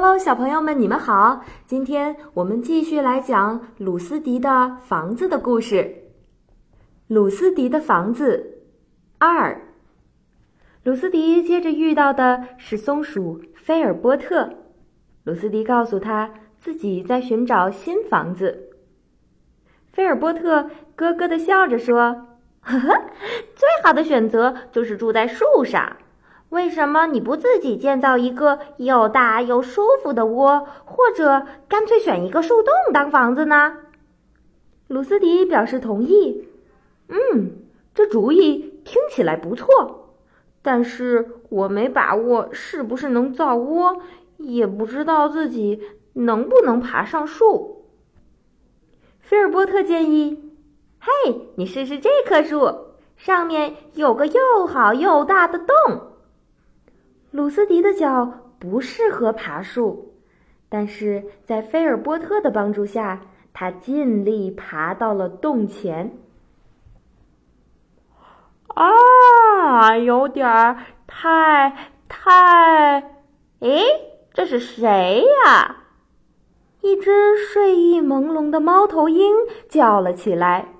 Hello，小朋友们，你们好！今天我们继续来讲鲁斯迪的房子的故事。鲁斯迪的房子二。鲁斯迪接着遇到的是松鼠菲尔波特。鲁斯迪告诉他自己在寻找新房子。菲尔波特咯咯的笑着说：“呵呵，最好的选择就是住在树上。”为什么你不自己建造一个又大又舒服的窝，或者干脆选一个树洞当房子呢？鲁斯迪表示同意。嗯，这主意听起来不错，但是我没把握是不是能造窝，也不知道自己能不能爬上树。菲尔波特建议：“嘿，你试试这棵树，上面有个又好又大的洞。”鲁斯迪的脚不适合爬树，但是在菲尔波特的帮助下，他尽力爬到了洞前。啊，有点儿太太……诶，这是谁呀？一只睡意朦胧的猫头鹰叫了起来。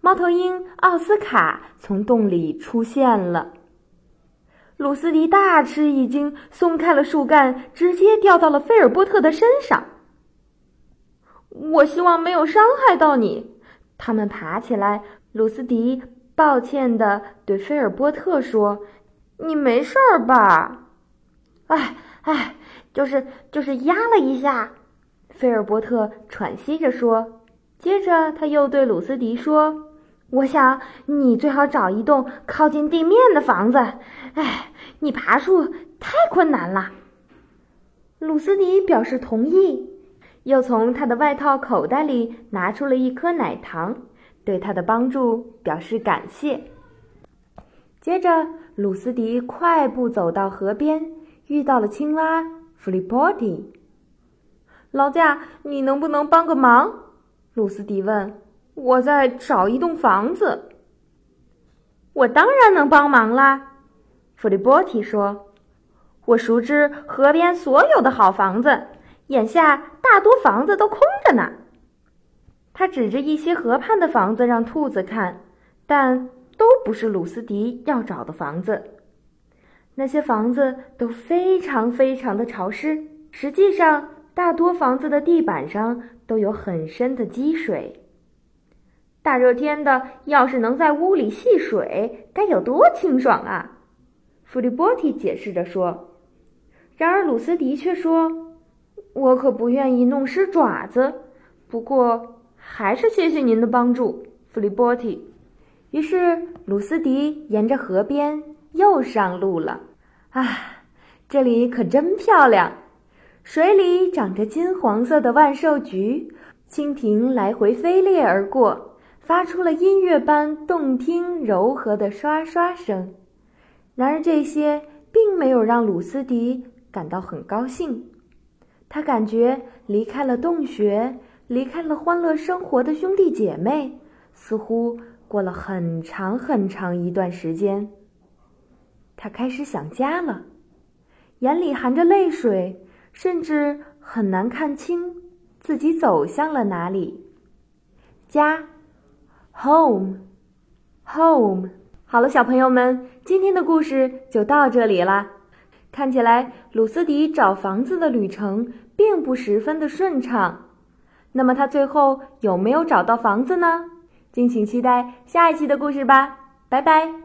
猫头鹰奥斯卡从洞里出现了。鲁斯迪大吃一惊，松开了树干，直接掉到了菲尔波特的身上。我希望没有伤害到你。他们爬起来，鲁斯迪抱歉的对菲尔波特说：“你没事儿吧？”“哎哎，就是就是压了一下。”菲尔波特喘息着说。接着他又对鲁斯迪说。我想你最好找一栋靠近地面的房子。哎，你爬树太困难了。鲁斯迪表示同意，又从他的外套口袋里拿出了一颗奶糖，对他的帮助表示感谢。接着，鲁斯迪快步走到河边，遇到了青蛙弗利波蒂。老贾，你能不能帮个忙？鲁斯迪问。我在找一栋房子。我当然能帮忙啦，弗利波提说：“我熟知河边所有的好房子，眼下大多房子都空着呢。”他指着一些河畔的房子让兔子看，但都不是鲁斯迪要找的房子。那些房子都非常非常的潮湿，实际上大多房子的地板上都有很深的积水。大热天的，要是能在屋里戏水，该有多清爽啊！弗利波提解释着说。然而鲁斯迪却说：“我可不愿意弄湿爪子。不过，还是谢谢您的帮助，弗利波提。”于是鲁斯迪沿着河边又上路了。啊，这里可真漂亮！水里长着金黄色的万寿菊，蜻蜓来回飞掠而过。发出了音乐般动听柔和的刷刷声，然而这些并没有让鲁斯迪感到很高兴。他感觉离开了洞穴，离开了欢乐生活的兄弟姐妹，似乎过了很长很长一段时间。他开始想家了，眼里含着泪水，甚至很难看清自己走向了哪里。家。Home, home。好了，小朋友们，今天的故事就到这里啦。看起来鲁斯迪找房子的旅程并不十分的顺畅。那么他最后有没有找到房子呢？敬请期待下一期的故事吧。拜拜。